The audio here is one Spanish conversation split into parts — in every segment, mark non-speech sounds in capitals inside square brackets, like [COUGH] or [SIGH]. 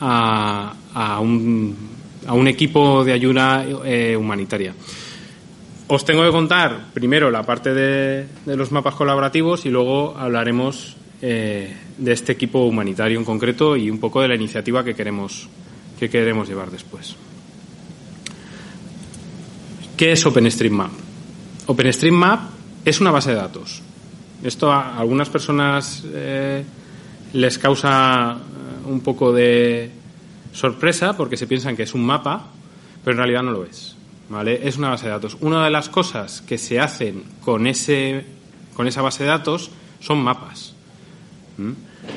a, a, un, a un, equipo de ayuda eh, humanitaria. Os tengo que contar primero la parte de, de los mapas colaborativos y luego hablaremos eh, de este equipo humanitario en concreto y un poco de la iniciativa que queremos, que queremos llevar después. ¿Qué es OpenStreetMap? OpenStreetMap es una base de datos. Esto a algunas personas eh, les causa un poco de sorpresa porque se piensan que es un mapa, pero en realidad no lo es. ¿vale? Es una base de datos. Una de las cosas que se hacen con, ese, con esa base de datos son mapas.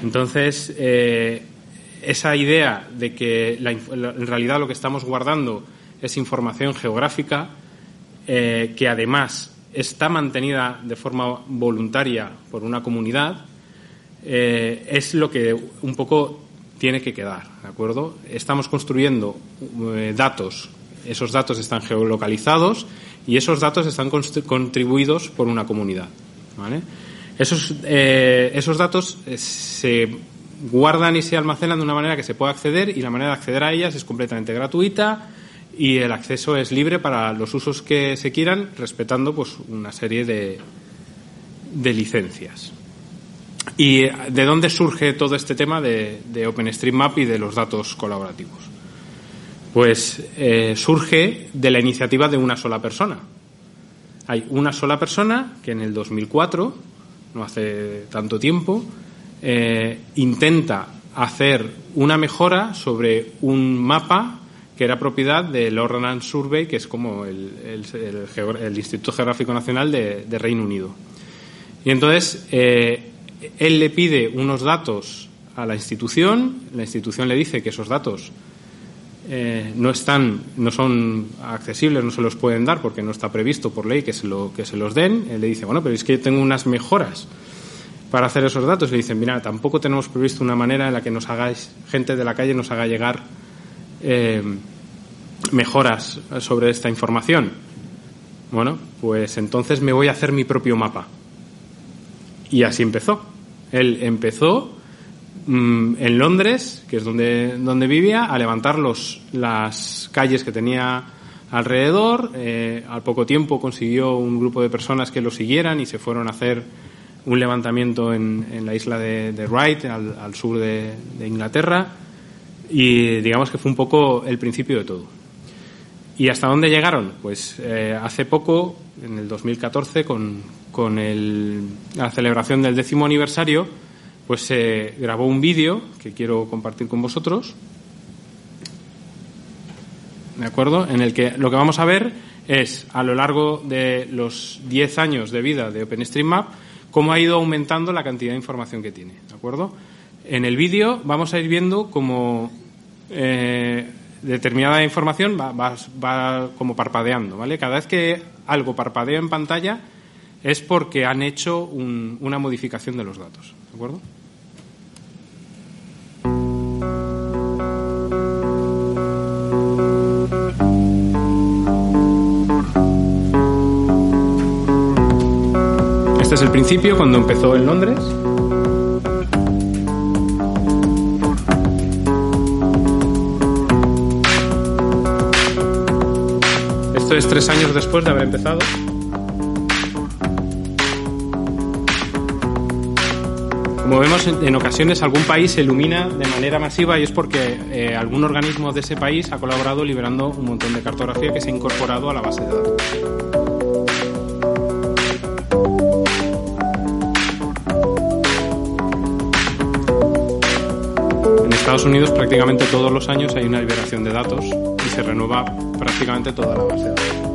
Entonces, eh, esa idea de que en realidad lo que estamos guardando es información geográfica, eh, que además está mantenida de forma voluntaria por una comunidad, eh, es lo que un poco tiene que quedar, ¿de acuerdo? Estamos construyendo eh, datos, esos datos están geolocalizados y esos datos están contribuidos por una comunidad. Esos, esos datos se guardan y se almacenan de una manera que se pueda acceder y la manera de acceder a ellas es completamente gratuita, y el acceso es libre para los usos que se quieran, respetando pues una serie de, de licencias. ¿Y de dónde surge todo este tema de, OpenStreetMap y de los datos colaborativos? Pues eh, surge de la iniciativa de una sola persona. Hay una sola persona que en el 2004, no hace tanto tiempo, eh, intenta hacer una mejora sobre un mapa que era propiedad del Ordnance Survey, que es como el, Instituto Geográfico Nacional de, Reino Unido. Y entonces eh, él le pide unos datos a la institución, la institución le dice que esos datos eh, no están, no son accesibles, no se los pueden dar porque no está previsto por ley que se, lo, que se los den. Él le dice, bueno, pero es que yo tengo unas mejoras para hacer esos datos. Le dicen, mira, tampoco tenemos previsto una manera en la que nos hagáis, gente de la calle nos haga llegar eh, mejoras sobre esta información. Bueno, pues entonces me voy a hacer mi propio mapa. Y así empezó. Él empezó mm, en Londres, que es donde, donde vivía, a levantar los, las calles que tenía alrededor. Eh, al poco tiempo consiguió un grupo de personas que lo siguieran y se fueron a hacer un levantamiento en, en la isla de, de Wright, al, al sur de, de Inglaterra y digamos que fue un poco el principio de todo. ¿Y hasta dónde llegaron? Pues eh, hace poco, en el 2014, con, con el, la celebración del décimo aniversario, pues se grabó un vídeo que quiero compartir con vosotros, ¿de acuerdo? En el que lo que vamos a ver es, a lo largo de los 10 años de vida de OpenStreetMap, cómo ha ido aumentando la cantidad de información que tiene, ¿de acuerdo? En el vídeo vamos a ir viendo cómo eh, determinada información va, va, como parpadeando, ¿vale? Cada vez que algo parpadea en pantalla es porque han hecho un, una modificación de los datos, ¿de acuerdo? Este es el principio cuando empezó en Londres. Esto es tres años después de haber empezado. Como vemos, en ocasiones algún país se ilumina de manera masiva y es porque eh, algún organismo de ese país ha colaborado liberando un montón de cartografía que se ha incorporado a la base de datos. En Estados Unidos prácticamente todos los años hay una liberación de datos y se renueva prácticamente toda la base de datos.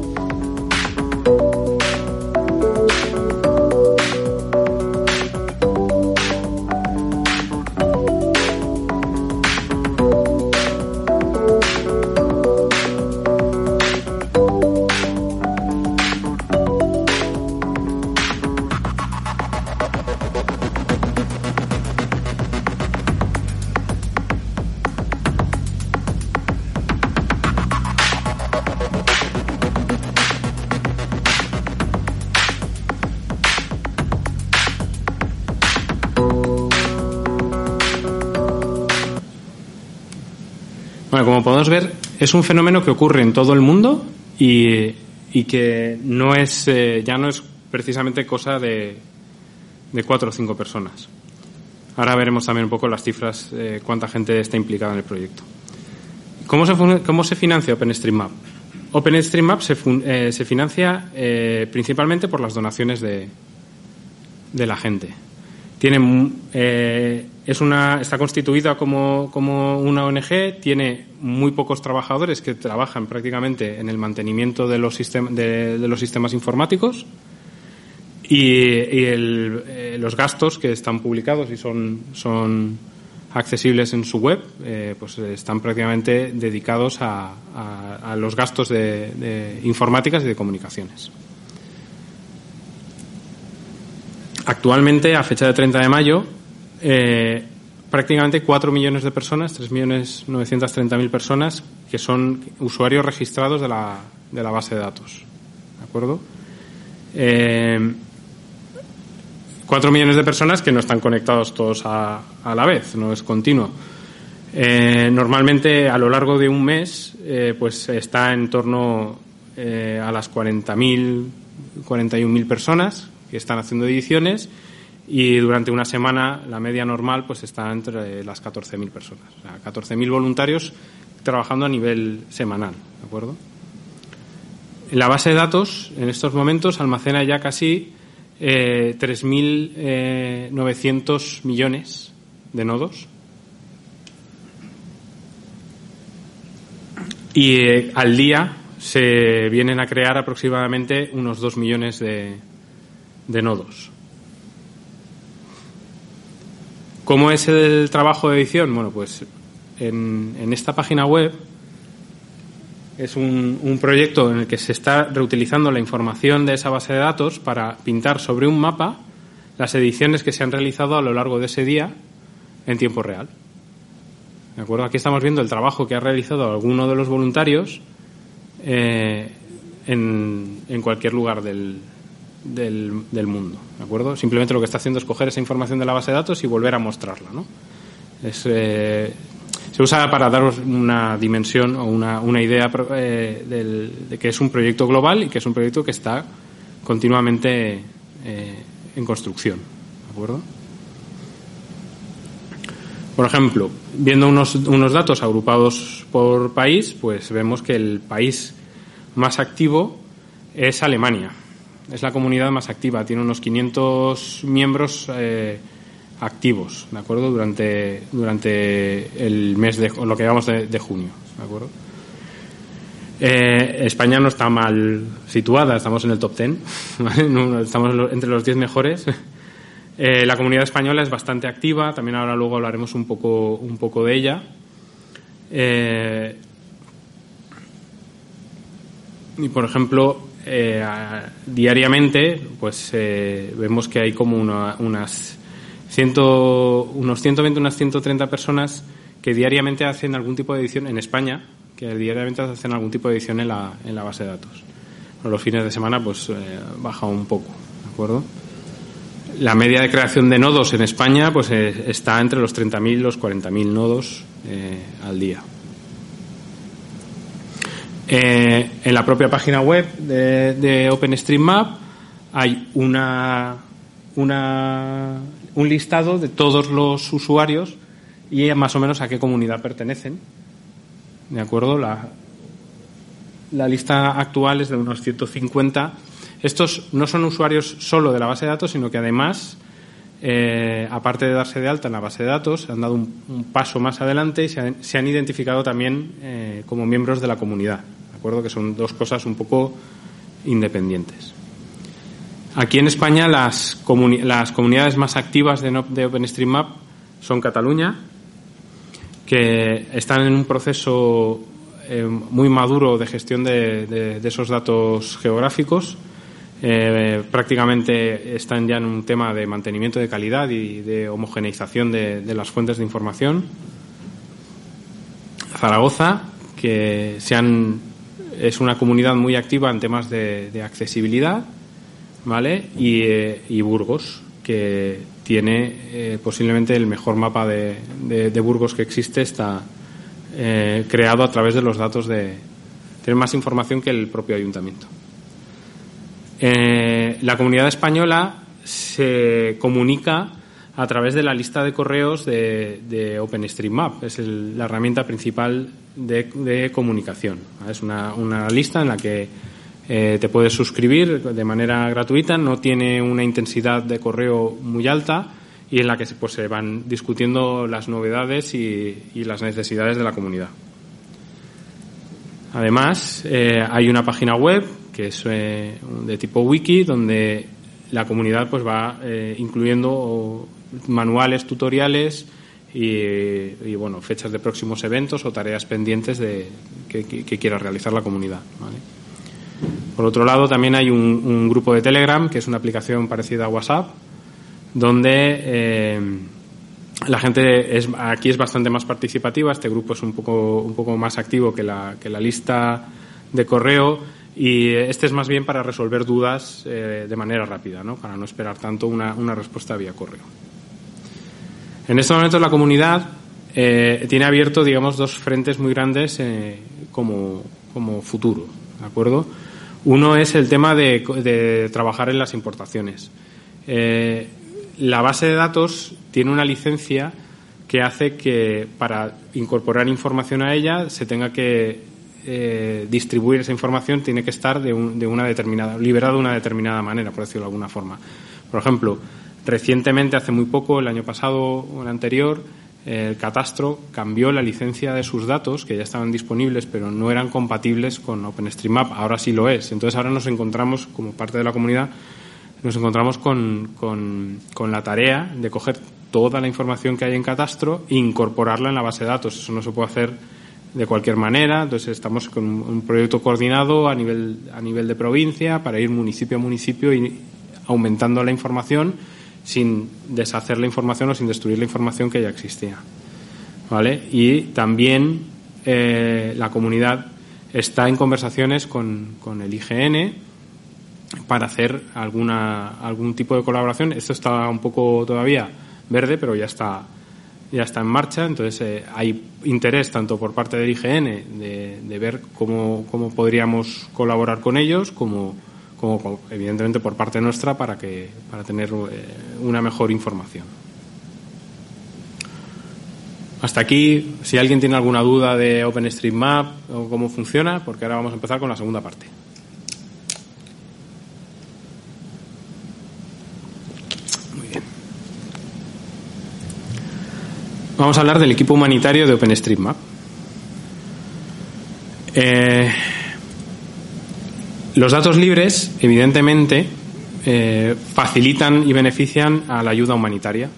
Podemos ver, es un fenómeno que ocurre en todo el mundo y, que no es, eh, ya no es precisamente cosa de, de cuatro o cinco personas. Ahora veremos también un poco las cifras, eh, cuánta gente está implicada en el proyecto. ¿Cómo se, cómo se financia OpenStreetMap? OpenStreetMap se, eh, se financia eh, principalmente por las donaciones de, de la gente. Tiene, es una, está constituida como, como, una ONG, tiene muy pocos trabajadores que trabajan prácticamente en el mantenimiento de los, de los sistemas informáticos y, el, eh, los gastos que están publicados y son, son accesibles en su web, eh, pues están prácticamente dedicados a, a, los gastos de, de, informáticas y de comunicaciones. Actualmente, a fecha de 30 de mayo, eh, prácticamente 4 millones de personas, 3.930.000 personas, que son usuarios registrados de la, de la base de datos. ¿De acuerdo? Eh, cuatro millones de personas que no están conectados todos a, la vez, no es continuo. Eh, normalmente a lo largo de un mes eh, pues está en torno a las 40.000, 41.000 personas que están haciendo ediciones y durante una semana la media normal pues está entre las 14.000 personas. O sea, 14.000 voluntarios trabajando a nivel semanal, ¿de acuerdo? La base de datos en estos momentos almacena ya casi eh, 3.900 millones de nodos. Y eh, al día se vienen a crear aproximadamente unos 2 millones de, de nodos. ¿Cómo es el trabajo de edición? Bueno, pues en, esta página web es un, proyecto en el que se está reutilizando la información de esa base de datos para pintar sobre un mapa las ediciones que se han realizado a lo largo de ese día en tiempo real. ¿De acuerdo? Aquí estamos viendo el trabajo que ha realizado alguno de los voluntarios eh, en, en, cualquier lugar del, del, mundo. ¿De acuerdo? Simplemente lo que está haciendo es coger esa información de la base de datos y volver a mostrarla. ¿no? Es, eh, se usa para daros una dimensión o una, idea eh, de que es un proyecto global y que es un proyecto que está continuamente eh, en construcción. ¿De acuerdo? Por ejemplo, viendo unos, unos datos agrupados por país, pues vemos que el país más activo es Alemania. Es la comunidad más activa, tiene unos 500 miembros eh, activos, ¿de acuerdo? Durante, durante el mes de, lo que llamamos de, junio, ¿de acuerdo? Eh, España no está mal situada, estamos en el top 10, [LAUGHS] estamos entre los 10 mejores. [LAUGHS] Eh, la comunidad española es bastante activa, también ahora luego hablaremos un poco, un poco de ella. Y por ejemplo, diariamente, pues vemos que hay como unas ciento, unos 120, unas 130 personas que diariamente hacen algún tipo de edición en España, que diariamente hacen algún tipo de edición en la, en la base de datos. los fines de semana pues eh, baja un poco, ¿de acuerdo? La media de creación de nodos en España pues eh, está entre los 30.000 y los 40.000 nodos eh, al día. En la propia página web de, de OpenStreetMap hay un listado de todos los usuarios y más o menos a qué comunidad pertenecen. ¿De acuerdo? La, la lista actual es de unos 150. Estos no son usuarios solo de la base de datos, sino que además, eh, aparte de darse de alta en la base de datos, han dado un, paso más adelante y se han, se han identificado también eh, como miembros de la comunidad. ¿De acuerdo? Que son dos cosas un poco independientes. Aquí en España las, comunidades más activas de, de OpenStreetMap son Cataluña, que están en un proceso eh, muy maduro de gestión de, esos datos geográficos. Eh, prácticamente están ya en un tema de mantenimiento de calidad y de homogeneización de, las fuentes de información. Zaragoza, que sean, es una comunidad muy activa en temas de accesibilidad ¿vale? Y, eh, y Burgos, que tiene eh, posiblemente el mejor mapa de, de, Burgos que existe, está eh, creado a través de los datos de. Tienen más información que el propio ayuntamiento. La comunidad española se comunica a través de la lista de correos de, OpenStreetMap. Es la herramienta principal de, comunicación. Es una, lista en la que eh, te puedes suscribir de manera gratuita, no tiene una intensidad de correo muy alta y en la que pues, se van discutiendo las novedades y, las necesidades de la comunidad. Además, eh, hay una página web que es eh, de tipo wiki donde la comunidad pues va incluyendo manuales, tutoriales y, bueno, fechas de próximos eventos o tareas pendientes de, que, quiera realizar la comunidad. Por otro lado, también hay un, grupo de Telegram, que es una aplicación parecida a WhatsApp, donde eh, la gente es, aquí es bastante más participativa. Este grupo es un poco, un poco más activo que la, que la lista de correo y este es más bien para resolver dudas eh, de manera rápida, ¿no? para no esperar tanto una, una respuesta vía correo. En este momento la comunidad eh, tiene abierto, digamos, dos frentes muy grandes eh, como, futuro, ¿de acuerdo? Uno es el tema de, trabajar en las importaciones. Eh, la base de datos tiene una licencia que hace que para incorporar información a ella se tenga que distribuir esa información, tiene que estar de, de una determinada, liberada de una determinada manera, por decirlo de alguna forma. Por ejemplo, Recientemente, hace muy poco, el año pasado o el anterior, el catastro cambió la licencia de sus datos, que ya estaban disponibles, pero no eran compatibles con OpenStreetMap. Ahora sí lo es. Entonces, ahora nos encontramos, como parte de la comunidad, nos encontramos con, con, la tarea de coger toda la información que hay en catastro e incorporarla en la base de datos. Eso no se puede hacer de cualquier manera. Entonces, estamos con un proyecto coordinado a nivel, a nivel de provincia para ir municipio a municipio y aumentando la información sin deshacer la información o sin destruir la información que ya existía. ¿Vale? Y también eh, la comunidad está en conversaciones con, el IGN para hacer alguna, algún tipo de colaboración. Esto está un poco todavía verde, pero ya está, ya está en marcha. Entonces eh, hay interés tanto por parte del IGN de, de ver cómo, cómo podríamos colaborar con ellos, como como evidentemente por parte nuestra para que para tener eh, una mejor información. Hasta aquí, si alguien tiene alguna duda de OpenStreetMap o cómo funciona, porque ahora vamos a empezar con la segunda parte. Muy bien. Vamos a hablar del equipo humanitario de OpenStreetMap. Eh, los datos libres, evidentemente, eh, facilitan y benefician a la ayuda humanitaria,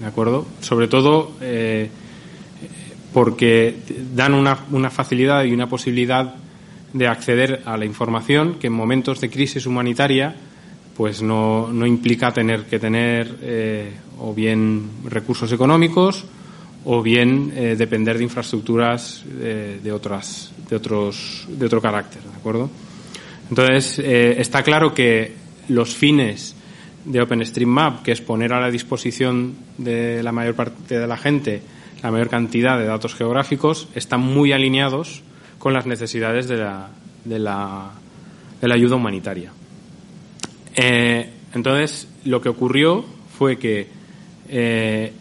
¿de acuerdo? Sobre todo eh, porque dan una, facilidad y una posibilidad de acceder a la información que en momentos de crisis humanitaria pues no, implica tener que tener eh, o bien recursos económicos o bien depender de infraestructuras de otras de otros de otro carácter, ¿de acuerdo? Entonces, eh, está claro que los fines de OpenStreetMap, que es poner a la disposición de la mayor parte de la gente la mayor cantidad de datos geográficos, están muy alineados con las necesidades de la, de la, de la ayuda humanitaria. Eh, entonces, lo que ocurrió fue que eh,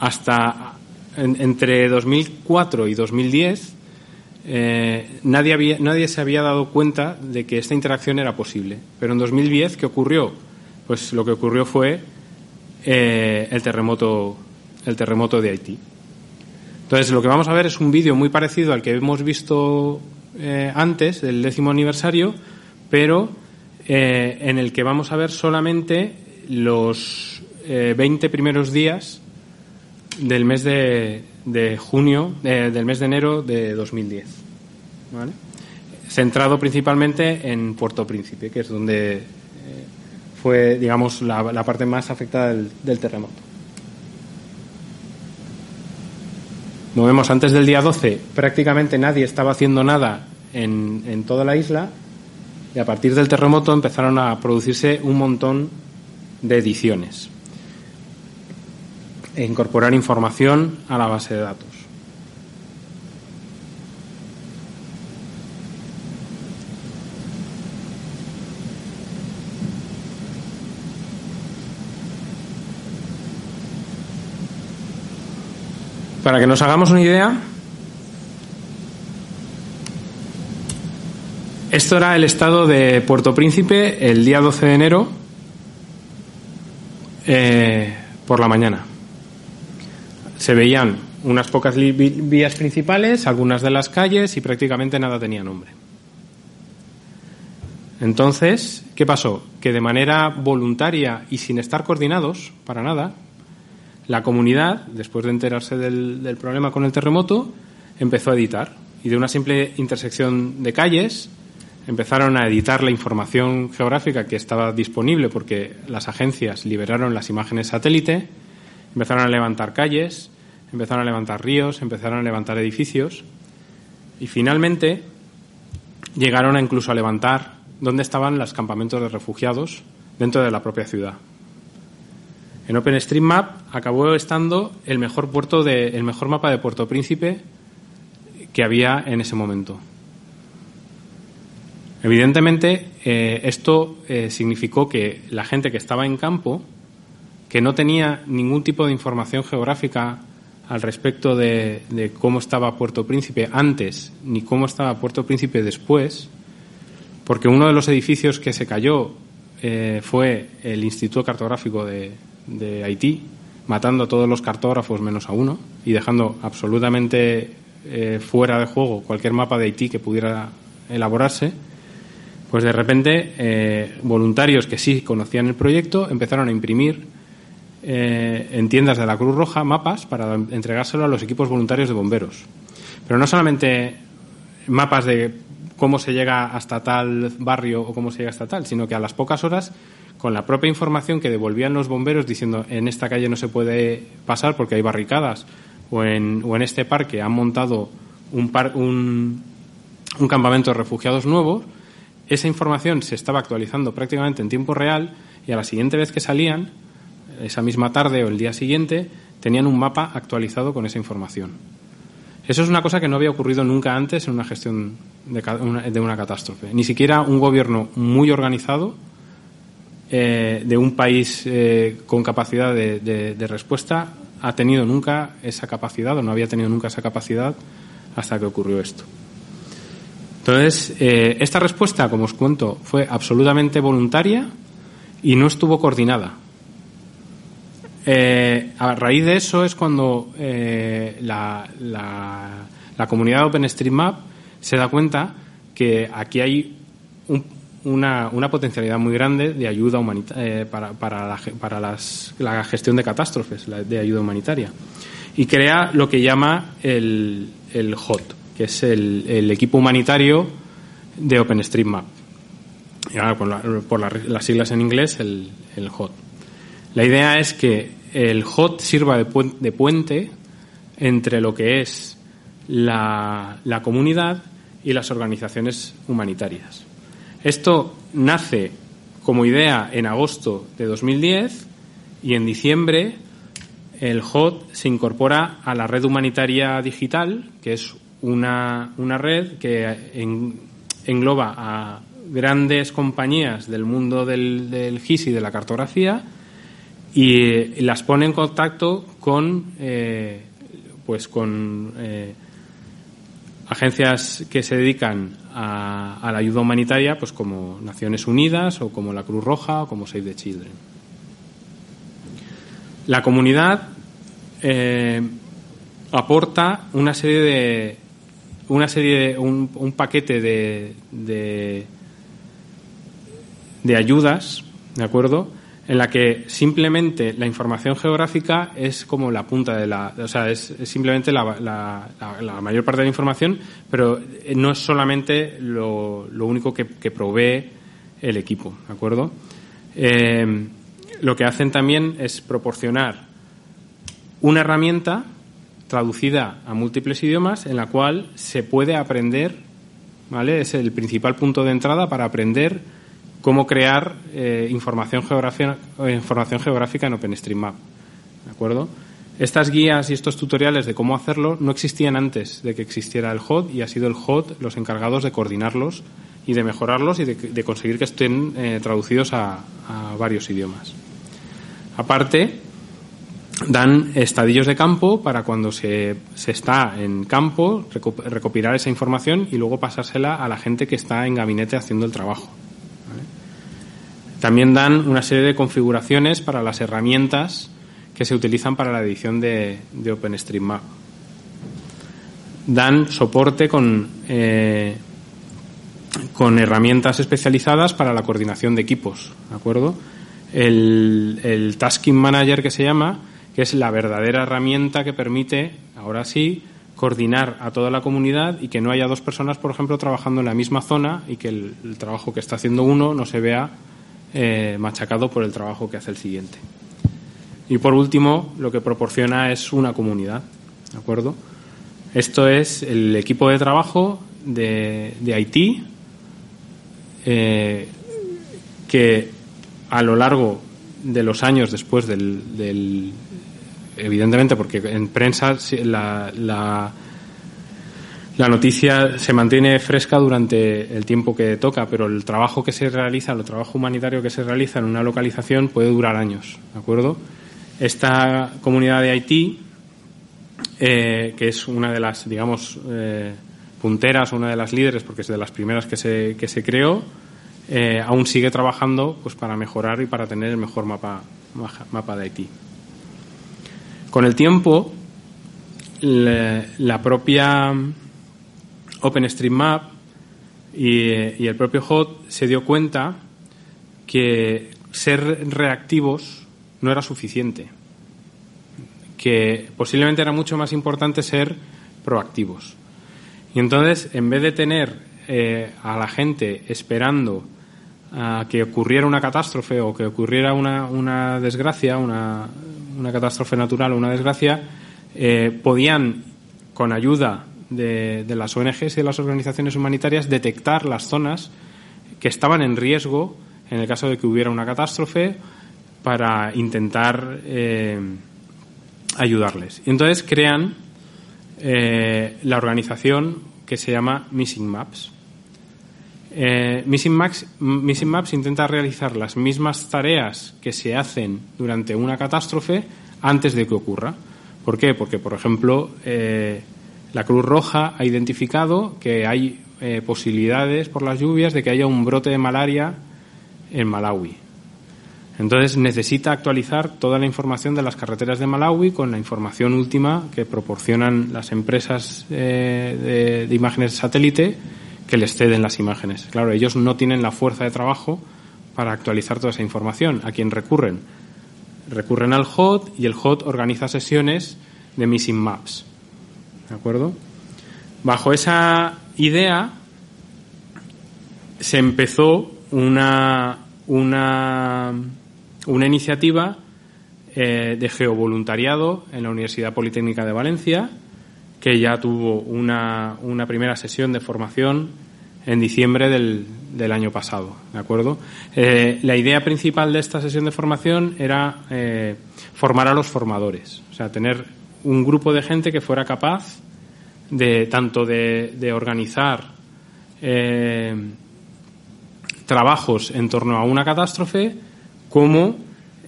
hasta entre 2004 y 2010 eh, nadie, había, nadie se había dado cuenta de que esta interacción era posible. Pero en 2010, ¿qué ocurrió? Pues lo que ocurrió fue eh, el, terremoto, el terremoto de Haití. Entonces, lo que vamos a ver es un vídeo muy parecido al que hemos visto eh, antes, del décimo aniversario, pero en el que vamos a ver solamente los 20 primeros días del mes de, de junio, del mes de enero de 2010. ¿vale? Centrado principalmente en Puerto Príncipe, que es donde eh, fue, digamos, la, parte más afectada del, terremoto. Como vemos, antes del día 12 prácticamente nadie estaba haciendo nada en, en toda la isla y a partir del terremoto empezaron a producirse un montón de ediciones e incorporar información a la base de datos. Para que nos hagamos una idea, esto era el estado de Puerto Príncipe el día 12 de enero eh, por la mañana. Se veían unas pocas vías principales, algunas de las calles y prácticamente nada tenía nombre. Entonces, ¿qué pasó? Que de manera voluntaria y sin estar coordinados, para nada, la comunidad, después de enterarse del, problema con el terremoto, empezó a editar. Y de una simple intersección de calles, empezaron a editar la información geográfica que estaba disponible porque las agencias liberaron las imágenes satélite, empezaron a levantar calles, empezaron a levantar ríos, empezaron a levantar edificios y finalmente llegaron a incluso a levantar dónde estaban los campamentos de refugiados dentro de la propia ciudad. En OpenStreetMap acabó estando el mejor puerto de, el mejor mapa de Puerto Príncipe que había en ese momento. Evidentemente, eh, esto eh, significó que la gente que estaba en campo, que no tenía ningún tipo de información geográfica al respecto de, cómo estaba Puerto Príncipe antes ni cómo estaba Puerto Príncipe después, porque uno de los edificios que se cayó eh, fue el Instituto Cartográfico de, Haití, matando a todos los cartógrafos menos a uno y dejando absolutamente eh, fuera de juego cualquier mapa de Haití que pudiera elaborarse, pues de repente eh, voluntarios que sí conocían el proyecto empezaron a imprimir eh, en tiendas de la Cruz Roja mapas para entregárselo a los equipos voluntarios de bomberos. Pero no solamente mapas de cómo se llega hasta tal barrio o cómo se llega hasta tal, sino que a las pocas horas con la propia información que devolvían los bomberos diciendo en esta calle no se puede pasar porque hay barricadas o en, o en este parque han montado un, un, campamento de refugiados nuevo, esa información se estaba actualizando prácticamente en tiempo real y a la siguiente vez que salían, esa misma tarde o el día siguiente, tenían un mapa actualizado con esa información. Eso es una cosa que no había ocurrido nunca antes en una gestión de una catástrofe. Ni siquiera un gobierno muy organizado eh, de un país eh, con capacidad de, respuesta ha tenido nunca esa capacidad o no había tenido nunca esa capacidad hasta que ocurrió esto. Entonces, eh, esta respuesta, como os cuento, fue absolutamente voluntaria y no estuvo coordinada. A raíz de eso es cuando la, la, la, comunidad OpenStreetMap se da cuenta que aquí hay un, una, una potencialidad muy grande de ayuda eh, para, para, la, las, la gestión de catástrofes, de ayuda humanitaria. Y crea lo que llama el, el HOT, que es el, el equipo humanitario de OpenStreetMap. Y ahora, por, las siglas en inglés, el, el HOT. La idea es que el HOT sirva de, puente entre lo que es la, comunidad y las organizaciones humanitarias. Esto nace como idea en agosto de 2010 y en diciembre el HOT se incorpora a la red humanitaria digital, que es una, red que engloba a grandes compañías del mundo del GIS y de la cartografía y las pone en contacto con, eh, pues con eh, agencias que se dedican a, la ayuda humanitaria, pues como Naciones Unidas o como la Cruz Roja o como Save the Children. La comunidad eh, aporta una serie de una serie un, un paquete de, de, de ayudas, ¿de acuerdo? En la que simplemente la información geográfica es como la punta de la. O sea, es, simplemente la, mayor parte de la información, pero no es solamente lo, lo único que, provee el equipo, ¿de acuerdo? Eh, lo que hacen también es proporcionar una herramienta traducida a múltiples idiomas en la cual se puede aprender, ¿vale? Es el principal punto de entrada para aprender cómo crear eh, información, geográfica, información geográfica en OpenStreetMap. ¿De acuerdo? Estas guías y estos tutoriales de cómo hacerlo no existían antes de que existiera el HOT y ha sido el HOT los encargados de coordinarlos y de mejorarlos y de, conseguir que estén eh, traducidos a, varios idiomas. Aparte, dan estadillos de campo para cuando se, se está en campo recopilar esa información y luego pasársela a la gente que está en gabinete haciendo el trabajo. También dan una serie de configuraciones para las herramientas que se utilizan para la edición de, OpenStreetMap. Dan soporte con, eh, con herramientas especializadas para la coordinación de equipos, ¿de acuerdo? El, el Tasking Manager que se llama que es la verdadera herramienta que permite, ahora sí, coordinar a toda la comunidad y que no haya dos personas, por ejemplo, trabajando en la misma zona y que el, trabajo que está haciendo uno no se vea eh, machacado por el trabajo que hace el siguiente. Y por último, lo que proporciona es una comunidad, ¿de acuerdo? Esto es el equipo de trabajo de, Haití eh, que a lo largo de los años después del, evidentemente, porque en prensa la, noticia se mantiene fresca durante el tiempo que toca, pero el trabajo que se realiza, el trabajo humanitario que se realiza en una localización puede durar años, ¿de acuerdo? Esta comunidad de Haití, eh, que es una de las, digamos, eh, punteras, una de las líderes, porque es de las primeras que se, que se creó, eh, aún sigue trabajando pues, para mejorar y para tener el mejor mapa, mapa de Haití. Con el tiempo, la propia OpenStreetMap y, y el propio HOT se dio cuenta que ser reactivos no era suficiente, que posiblemente era mucho más importante ser proactivos. Y entonces, en vez de tener eh, a la gente esperando a que ocurriera una catástrofe o que ocurriera una, una desgracia, una, una catástrofe natural o una desgracia, eh, podían, con ayuda de, las ONGs y de las organizaciones humanitarias, detectar las zonas que estaban en riesgo en el caso de que hubiera una catástrofe para intentar eh, ayudarles. Y entonces crean eh, la organización que se llama Missing Maps. Missing, Maps, Missing Maps intenta realizar las mismas tareas que se hacen durante una catástrofe antes de que ocurra. ¿Por qué? Porque, por ejemplo, eh, la Cruz Roja ha identificado que hay eh, posibilidades por las lluvias de que haya un brote de malaria en Malawi. Entonces necesita actualizar toda la información de las carreteras de Malawi con la información última que proporcionan las empresas eh, de, de, imágenes satélite que les ceden las imágenes. Claro, ellos no tienen la fuerza de trabajo para actualizar toda esa información. ¿A quién recurren? recurren al HOT y el HOT organiza sesiones de Missing Maps. ¿De acuerdo? Bajo esa idea se empezó una, una, una iniciativa eh, de geovoluntariado en la Universidad Politécnica de Valencia, que ya tuvo una, una primera sesión de formación en diciembre del, del año pasado, ¿de acuerdo? Eh, la idea principal de esta sesión de formación era eh, formar a los formadores, o sea, tener un grupo de gente que fuera capaz de tanto de, organizar eh, trabajos en torno a una catástrofe como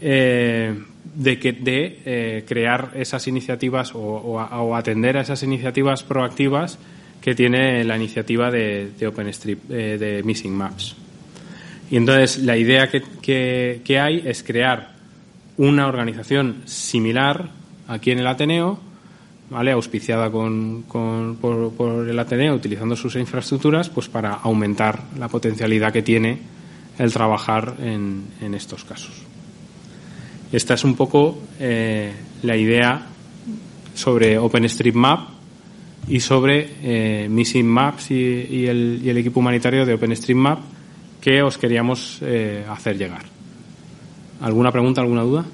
de, que, de crear esas iniciativas o atender a esas iniciativas proactivas que tiene la iniciativa de, de OpenStreet, eh, de Missing Maps. Y entonces la idea que, hay es crear una organización similar aquí en el Ateneo, ¿vale? auspiciada con, con, por, el Ateneo, utilizando sus infraestructuras, pues para aumentar la potencialidad que tiene el trabajar en, en estos casos. Esta es un poco eh, la idea sobre OpenStreetMap y sobre eh, Missing Maps y, el, equipo humanitario de OpenStreetMap que os queríamos eh, hacer llegar. ¿Alguna pregunta, alguna duda?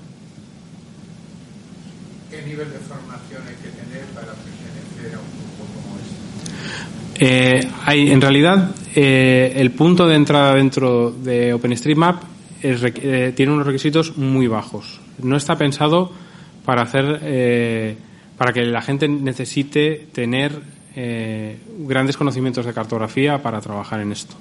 ¿Qué nivel de formación hay que tener para pertenecer a un grupo como este? Eh, en realidad, el punto de entrada dentro de OpenStreetMap tiene unos requisitos muy bajos. No está pensado para hacer para que la gente necesite tener eh, grandes conocimientos de cartografía para trabajar en esto.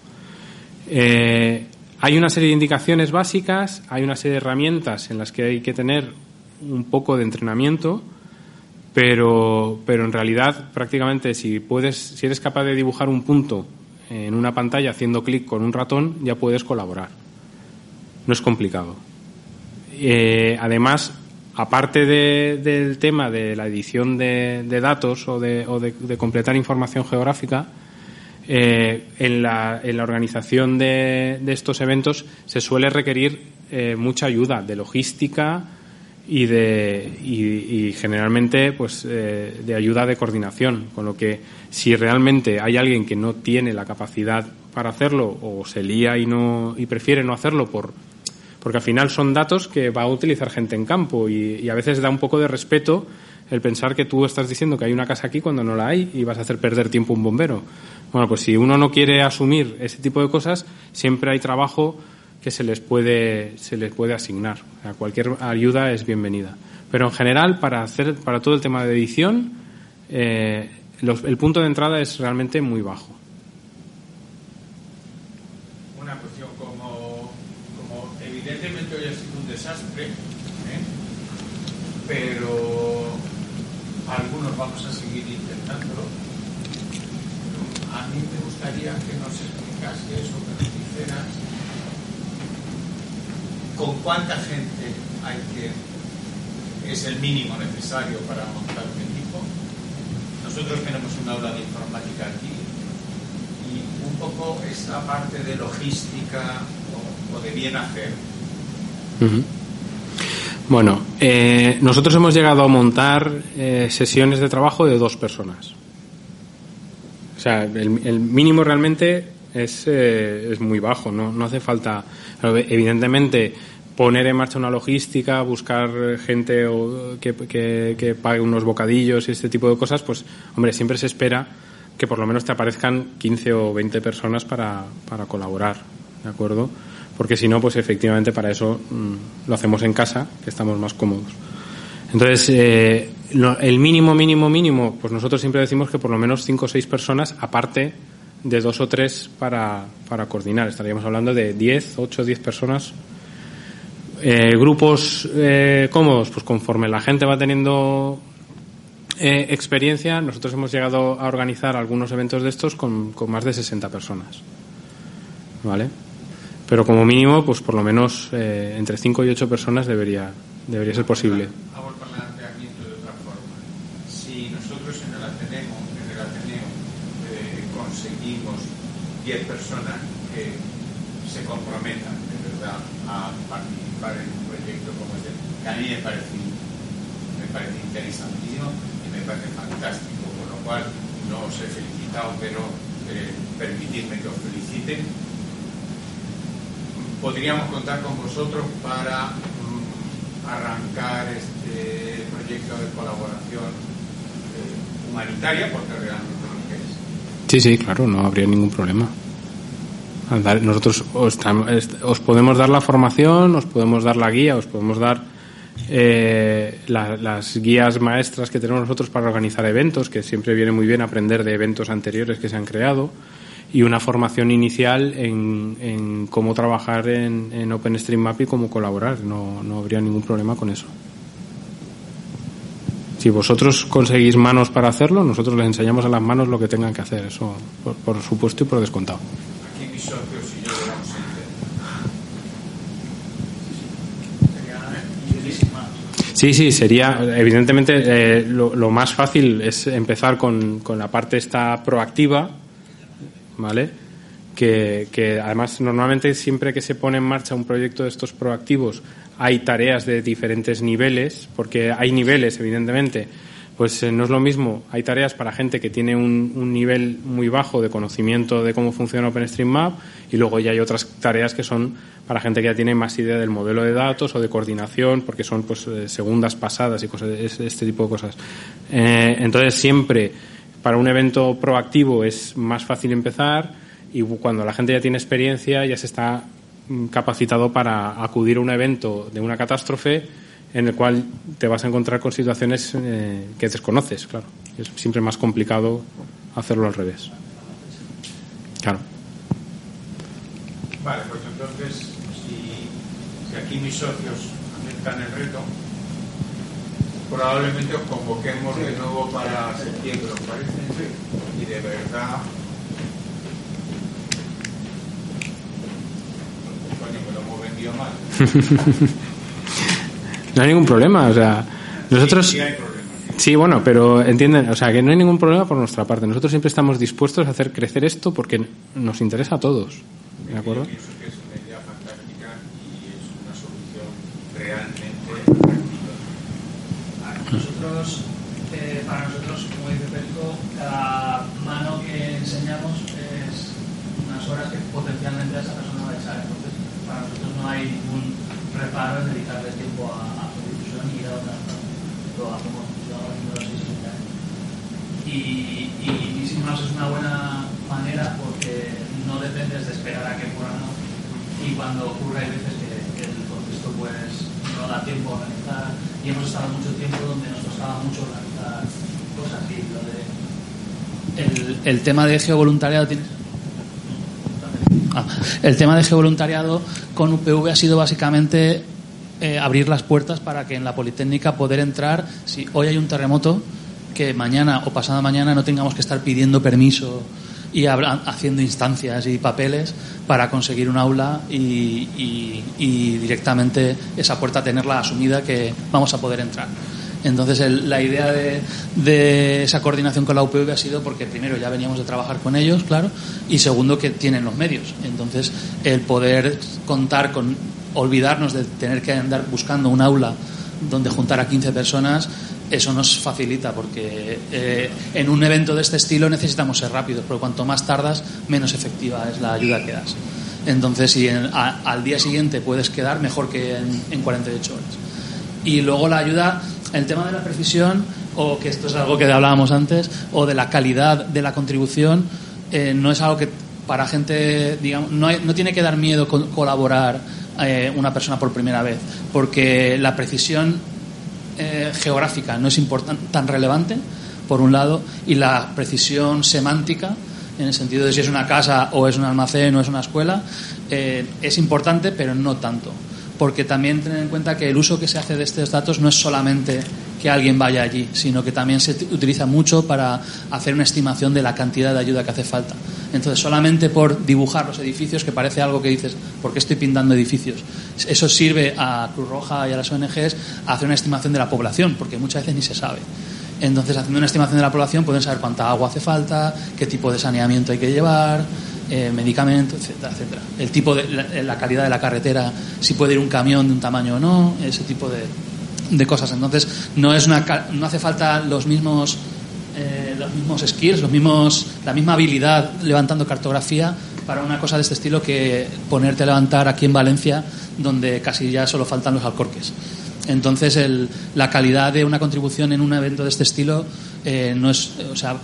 Eh, hay una serie de indicaciones básicas, hay una serie de herramientas en las que hay que tener un poco de entrenamiento, pero, pero en realidad prácticamente si puedes, si eres capaz de dibujar un punto en una pantalla haciendo clic con un ratón, ya puedes colaborar. No es complicado. Eh, además, aparte del tema de la edición de, datos o, de, completar información geográfica, eh, en, la, organización de, estos eventos se suele requerir eh, mucha ayuda de logística y de y, generalmente pues de ayuda de coordinación con lo que si realmente hay alguien que no tiene la capacidad para hacerlo o se lía y no y prefiere no hacerlo por porque al final son datos que va a utilizar gente en campo y, a veces da un poco de respeto el pensar que tú estás diciendo que hay una casa aquí cuando no la hay y vas a hacer perder tiempo a un bombero. Bueno, pues si uno no quiere asumir ese tipo de cosas, siempre hay trabajo que se les puede, se les puede asignar. cualquier ayuda es bienvenida. Pero en general, para hacer, para todo el tema de edición, eh, el punto de entrada es realmente muy bajo. pero algunos vamos a seguir intentándolo. A mí me gustaría que nos explicase eso, que nos dijeras con cuánta gente hay que es el mínimo necesario para montar un equipo. Nosotros tenemos una aula de informática aquí y un poco esa parte de logística o, de bien hacer. Bueno, eh, nosotros hemos llegado a montar eh, sesiones de trabajo de dos personas. O sea, el, mínimo realmente es, eh, es muy bajo, ¿no? no hace falta, evidentemente, poner en marcha una logística, buscar gente que, que, pague unos bocadillos y este tipo de cosas, pues, hombre, siempre se espera que por lo menos te aparezcan 15 o 20 personas para, para colaborar, ¿de acuerdo? porque si no, pues efectivamente para eso mm, lo hacemos en casa, que estamos más cómodos. Entonces, eh, el mínimo, mínimo, mínimo, pues nosotros siempre decimos que por lo menos cinco o seis personas, aparte de dos o tres para, para coordinar. Estaríamos hablando de 10, 8 o 10 personas. Eh, grupos eh, cómodos, pues conforme la gente va teniendo experiencia, nosotros hemos llegado a organizar algunos eventos de estos con, con más de 60 personas. ¿Vale? pero como mínimo, pues por lo menos eh, entre 5 y 8 personas debería, debería ser posible. Vamos el planteamiento de otra forma. Si nosotros en el Ateneo, en el Ateneo eh, conseguimos 10 personas que se comprometan de verdad a participar en un proyecto como este, que a mí me parece, me parece interesantísimo y me parece fantástico, con lo cual no os he felicitado, pero eh, permitidme que os feliciten podríamos contar con vosotros para mm, arrancar este proyecto de colaboración eh, humanitaria, porque realmente. Sí, sí, claro, no habría ningún problema. Nosotros os, os podemos dar la formación, os podemos dar la guía, os podemos dar eh, las guías maestras que tenemos nosotros para organizar eventos, que siempre viene muy bien aprender de eventos anteriores que se han creado y una formación inicial en, cómo trabajar en, en, OpenStreetMap y cómo colaborar. No, no habría ningún problema con eso. Si vosotros conseguís manos para hacerlo, nosotros les enseñamos a las manos lo que tengan que hacer, eso por, supuesto y por descontado. Sí, sí, sería, evidentemente, eh, lo, lo, más fácil es empezar con, con la parte esta proactiva, ¿vale? Que, además normalmente siempre que se pone en marcha un proyecto de estos proactivos hay tareas de diferentes niveles, porque hay niveles, evidentemente. Pues eh, no es lo mismo, hay tareas para gente que tiene un, un, nivel muy bajo de conocimiento de cómo funciona OpenStreetMap y luego ya hay otras tareas que son para gente que ya tiene más idea del modelo de datos o de coordinación, porque son pues eh, segundas pasadas y cosas, este tipo de cosas. Eh, entonces siempre para un evento proactivo es más fácil empezar y cuando la gente ya tiene experiencia ya se está mm, capacitado para acudir a un evento de una catástrofe en el cual te vas a encontrar con situaciones eh, que desconoces, claro. Es siempre más complicado hacerlo al revés. Claro. Vale, pues entonces, si, aquí mis socios aceptan el reto, probablemente os convoquemos de nuevo para septiembre, ¿os parece? Y de verdad coño, me lo hemos vendido mal. [LAUGHS] no hay ningún problema, o sea, nosotros... Sí, hay problemas. Sí, bueno, pero entienden, o sea, que no hay ningún problema por nuestra parte. Nosotros siempre estamos dispuestos a hacer crecer esto porque nos interesa a todos. ¿De acuerdo? Yo pienso que es una idea fantástica y es una solución realmente atractiva. Nosotros, eh, para nosotros, como dice Perico, cada mano que enseñamos es unas horas que potencialmente esa persona va a echar. Entonces, para nosotros no hay ningún reparo en dedicarle tiempo a, a su difusión y ir a otra zona. Lo hacemos lo haciendo así siempre. Y, y, es una buena manera porque no dependes de esperar a que ocurra y cuando ocurre hay veces que, el contexto pues no da tiempo a organizar. Y hemos estado mucho tiempo donde nos costaba mucho organizar cosas y lo de el, tema de geovoluntariado tiene Ah, el tema de geovoluntariado con UPV ha sido básicamente eh, abrir las puertas para que en la Politécnica poder entrar si hoy hay un terremoto que mañana o pasado mañana no tengamos que estar pidiendo permiso y haciendo instancias y papeles para conseguir un aula y directamente esa puerta tenerla asumida que vamos a poder entrar. Entonces, el- la idea de, de esa coordinación con la UPV ha sido porque, primero, ya veníamos de trabajar con ellos, claro, y segundo, que tienen los medios. Entonces, el poder contar con, olvidarnos de tener que andar buscando un aula donde juntar a 15 personas, eso nos facilita porque eh, en un evento de este estilo necesitamos ser rápidos, porque cuanto más tardas, menos efectiva es la ayuda que das. Entonces, si al día siguiente puedes quedar, mejor que en, en 48 horas. Y luego la ayuda, el tema de la precisión, o que esto es algo que hablábamos antes, o de la calidad de la contribución, eh, no es algo que para gente, digamos, no, no tiene que dar miedo co- colaborar eh, una persona por primera vez, porque la precisión eh, geográfica no es tan relevante, por un lado, y la precisión semántica, en el sentido de si es una casa o es un almacén o es una escuela, eh, es importante, pero no tanto. Porque también tener en cuenta que el uso que se hace de estos datos no es solamente que alguien vaya allí, sino que también se utiliza mucho para hacer una estimación de la cantidad de ayuda que hace falta. Entonces, solamente por dibujar los edificios, que parece algo que dices, ¿por qué estoy pintando edificios? Eso sirve a Cruz Roja y a las ONGs a hacer una estimación de la población, porque muchas veces ni se sabe. Entonces, haciendo una estimación de la población, pueden saber cuánta agua hace falta, qué tipo de saneamiento hay que llevar, eh, medicamentos, etcétera, etcétera. El tipo de la, la calidad de la carretera, si puede ir un camión de un tamaño o no, ese tipo de, de cosas. Entonces, no es una no hace falta los mismos eh, los mismos skills, los mismos la misma habilidad levantando cartografía para una cosa de este estilo que ponerte a levantar aquí en Valencia, donde casi ya solo faltan los alcorques. Entonces, el- la calidad de una contribución en un evento de este estilo eh, no es, o sea,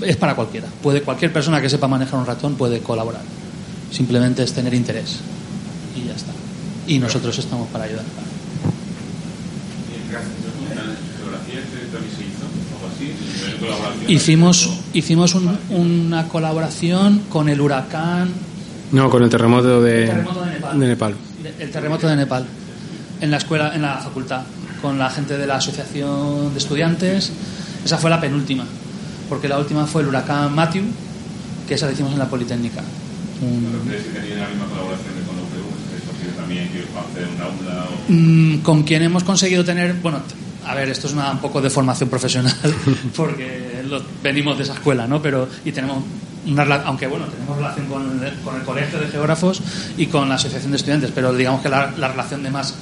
es para cualquiera. Puede cualquier persona que sepa manejar un ratón puede colaborar. Simplemente es tener interés y ya está. Y nosotros estamos para ayudar. Bien, gracias. geografía este también se hizo, algo así, nivel de colaboración. Hicimos, hicimos un- una colaboración con el huracán, No, con el terremoto de, El terremoto de Nepal. de Nepal. el terremoto de Nepal, en la escuela, en la facultad, con la gente de la asociación de estudiantes. Esa fue la penúltima, porque la última fue el huracán Matthew, que esa la hicimos en la Politécnica. Mm, con quien hemos conseguido tener, bueno, a ver, esto es una, un poco de formación profesional, [LAUGHS] porque lo- venimos de esa escuela, ¿no? Pero, y tenemos una, aunque bueno, tenemos relación con el, con el Colegio de Geógrafos y con la Asociación de Estudiantes, pero digamos que la, la relación de más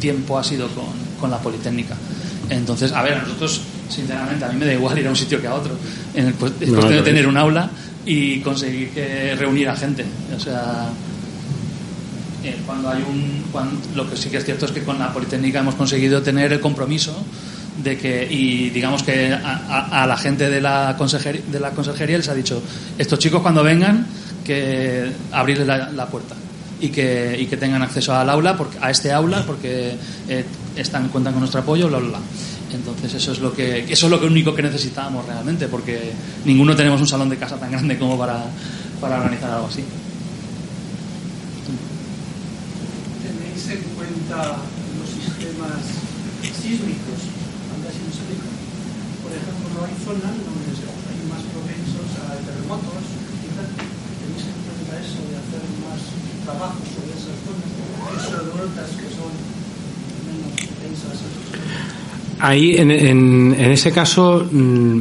tiempo ha sido con, con la Politécnica. Entonces, a ver, a nosotros, sinceramente, a mí me da igual ir a un sitio que a otro. En el, pues, es No, cuestión de no, tener un aula y conseguir que reunir a gente. O sea, eh, cuando hay un lo que sí que es cierto es que con la Politécnica hemos conseguido tener el compromiso de que y digamos que a, la gente de la consejería de la consejería les ha dicho estos chicos cuando vengan que abrirles la, la puerta y que, y que tengan acceso al aula porque, a este aula porque eh, están cuentan con nuestro apoyo bla bla bla entonces eso es lo que eso es lo que único que necesitábamos realmente porque ninguno tenemos un salón de casa tan grande como para, para organizar algo así los sistemas sísmicos por ejemplo, hay zonas donde hay más propensos a terremotos, quizás tenéis en cuenta eso de hacer más trabajo sobre esas zonas, esos vueltas que son menos propensas esos Ahí, en, en, en, ese caso, mm,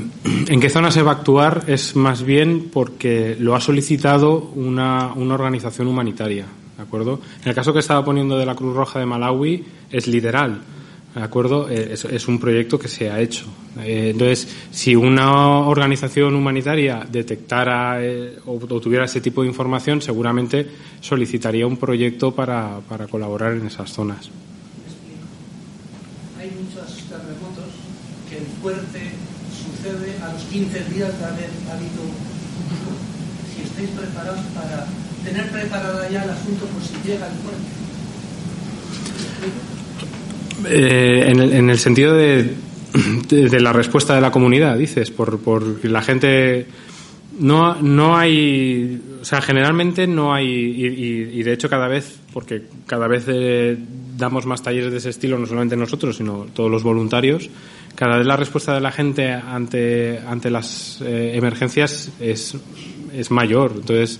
¿en qué zona se va a actuar? Es más bien porque lo ha solicitado una, una organización humanitaria, ¿de acuerdo? En el caso que estaba poniendo de la Cruz Roja de Malawi, es literal, ¿de acuerdo? Eh, es, un proyecto que se ha hecho. Eh, entonces, si una organización humanitaria detectara eh, o, o, tuviera ese tipo de información, seguramente solicitaría un proyecto para, para colaborar en esas zonas. Hay muchos terremotos que el fuerte sucede a los 15 días de haber habido. Si estáis preparados para tener preparada ya el asunto por si llega el fuerte. Eh, en, el, en, el, sentido de, de, la respuesta de la comunidad, dices, por, por la gente. No, no hay. O sea, generalmente no hay. Y de hecho, cada vez, porque cada vez eh, damos más talleres de ese estilo, no solamente nosotros, sino todos los voluntarios, cada vez la respuesta de la gente ante, ante las eh, emergencias es, es mayor. Entonces.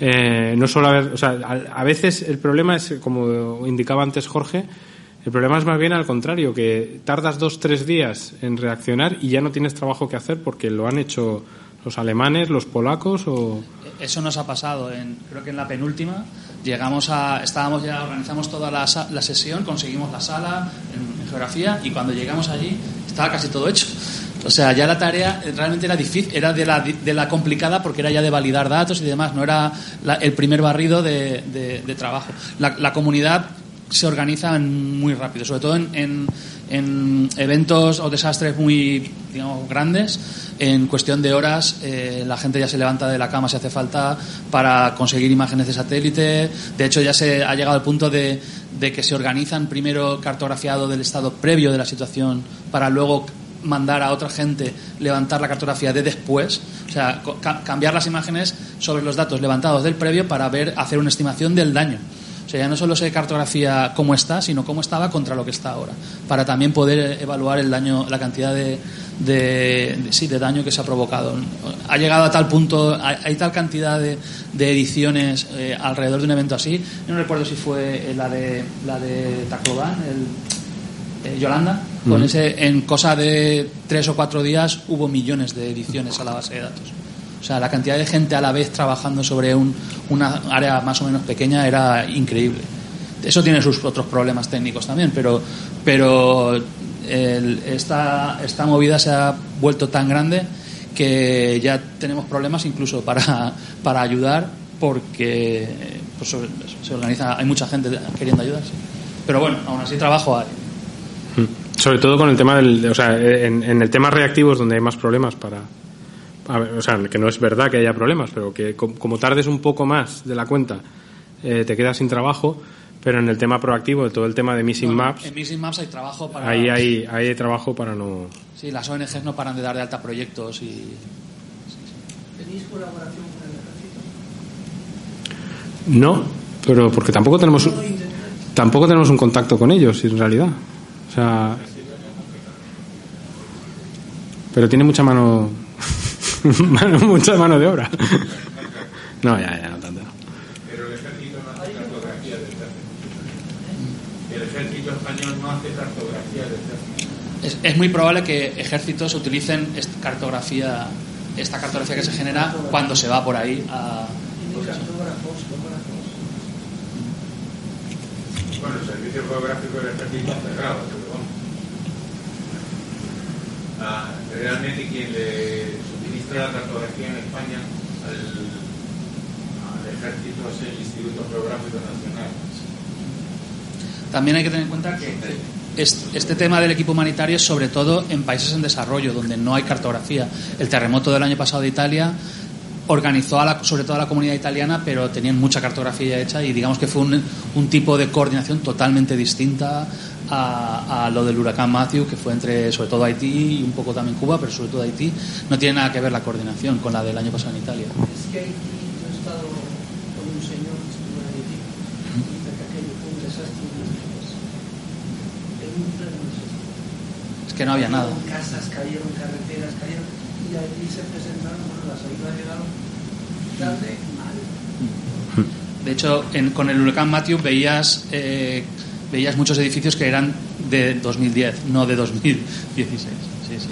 Eh, no solo haber, o sea, a, veces el problema es, como indicaba antes Jorge, el problema es más bien al contrario, que tardas dos, tres días en reaccionar y ya no tienes trabajo que hacer porque lo han hecho los alemanes, los polacos o... Eso nos ha pasado, en, creo que en la penúltima llegamos a, estábamos ya, organizamos toda la, la sesión, conseguimos la sala en, en, geografía y cuando llegamos allí estaba casi todo hecho. O sea, ya la tarea realmente era difícil, era de la, de la complicada porque era ya de validar datos y demás, no era la, el primer barrido de, trabajo. La, comunidad se organiza muy rápido, sobre todo en, en, en, eventos o desastres muy digamos, grandes. En cuestión de horas, eh, la gente ya se levanta de la cama si hace falta para conseguir imágenes de satélite. De hecho, ya se ha llegado al punto de que se organizan primero cartografiado del estado previo de la situación para luego mandar a otra gente levantar la cartografía de después, o sea, ca cambiar las imágenes sobre los datos levantados del previo para ver hacer una estimación del daño. O sea, ya no solo se cartografía cómo está, sino cómo estaba contra lo que está ahora, para también poder evaluar el daño, la cantidad de, de, sí, de daño que se ha provocado. Ha llegado a tal punto, hay, tal cantidad de, de ediciones eh, alrededor de un evento así. No recuerdo si fue la de la de Tacloban, el eh, Yolanda, con ese en cosa de tres o cuatro días hubo millones de ediciones a la base de datos. O sea, la cantidad de gente a la vez trabajando sobre un, una área más o menos pequeña era increíble. Eso tiene sus otros problemas técnicos también, pero, pero el, esta, esta movida se ha vuelto tan grande que ya tenemos problemas incluso para, [LAUGHS] para ayudar porque pues, se organiza, hay mucha gente queriendo ayudar. Sí. Pero bueno, aún así trabajo hay. Sobre todo con el tema del, o sea, en, en el tema reactivos donde hay más problemas para, ver, o sea, que no es verdad que haya problemas, pero que como tardes un poco más de la cuenta, eh, te quedas sin trabajo. Pero en el tema proactivo, de todo el tema de Missing no, Maps. En Missing Maps hay trabajo para. Ahí hay, ahí hay trabajo para no. Sí, las ONGs no paran de dar de alta proyectos y. Sí, sí. ¿Tenéis colaboración con el ejército? No, pero porque tampoco tenemos. Tampoco tenemos un contacto con ellos, en realidad. O sea. Pero tiene mucha mano [LAUGHS] mano, mucha mano de obra. No, ya, ya, no tanto. Pero el ejército no hace cartografía del ejército. El ejército español no hace cartografía del ejército. Es, es muy probable que ejércitos utilicen esta cartografía, esta cartografía que se genera cuando se va por ahí a. Bueno, el servicio geográfico del ejército es cerrado. Ah, realmente quien le suministra la cartografía en España al, al ejército es el Instituto Geográfico Nacional. También hay que tener en cuenta que este tema del equipo humanitario es sobre todo en países en desarrollo, donde no hay cartografía. El terremoto del año pasado de Italia organizó a la, sobre todo a la comunidad italiana, pero tenían mucha cartografía hecha y digamos que fue un, un tipo de coordinación totalmente distinta a, a, lo del huracán Matthew, que fue entre sobre todo Haití y un poco también Cuba, pero sobre todo Haití. No tiene nada que ver la coordinación con la del año pasado en Italia. Es que Haití, yo he estado con un señor que estuvo en Haití, dice que aquello fue un desastre. que no había nada. Cayeron Casas cayeron, carreteras cayeron, y allí se presentaron, bueno, las ayudas llegaron tarde mal. De hecho, en- con el huracán Matthew veías, eh, veías muchos edificios que eran de 2010, no de 2016. Sí, sí.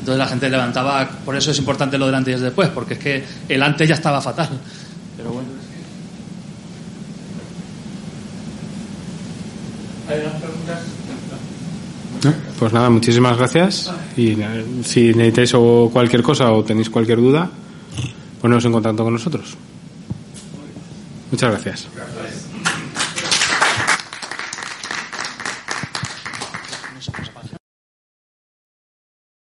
Entonces la gente levantaba, por eso es importante lo del antes y el después, porque es que el antes ya estaba fatal. Pero bueno. ¿Hay más preguntas? Pues nada, muchísimas gracias. Y eh, si necesitáis o cualquier cosa o tenéis cualquier duda, poneros en contacto con nosotros. Muchas gracias. Gracias.